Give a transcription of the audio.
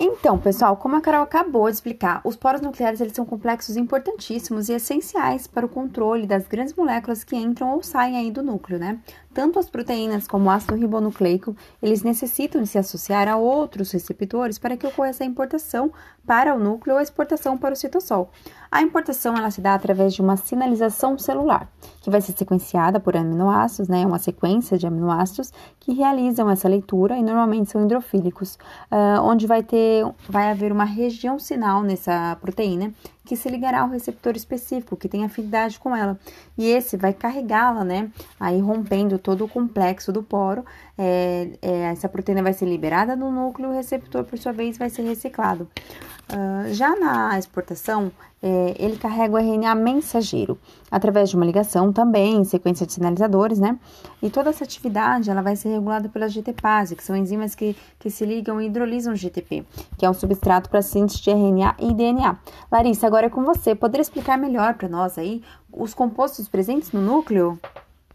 Então, pessoal, como a Carol acabou de explicar, os poros nucleares eles são complexos importantíssimos e essenciais para o controle das grandes moléculas que entram ou saem aí do núcleo, né? Tanto as proteínas como o ácido ribonucleico, eles necessitam de se associar a outros receptores para que ocorra essa importação para o núcleo ou exportação para o citosol. A importação ela se dá através de uma sinalização celular, que vai ser sequenciada por aminoácidos, né? Uma sequência de aminoácidos que realizam essa leitura e normalmente são hidrofílicos, uh, onde vai ter, vai haver uma região sinal nessa proteína que se ligará ao receptor específico que tem afinidade com ela. E esse vai carregá-la, né? Aí rompendo todo o complexo do poro. É, é, essa proteína vai ser liberada no núcleo, o receptor, por sua vez, vai ser reciclado. Uh, já na exportação, é, ele carrega o RNA mensageiro através de uma ligação também, sequência de sinalizadores, né? E toda essa atividade ela vai ser regulada pela GTPase, que são enzimas que, que se ligam e hidrolisam GTP, que é um substrato para síntese de RNA e DNA. Larissa, agora é com você. Poderia explicar melhor para nós aí os compostos presentes no núcleo?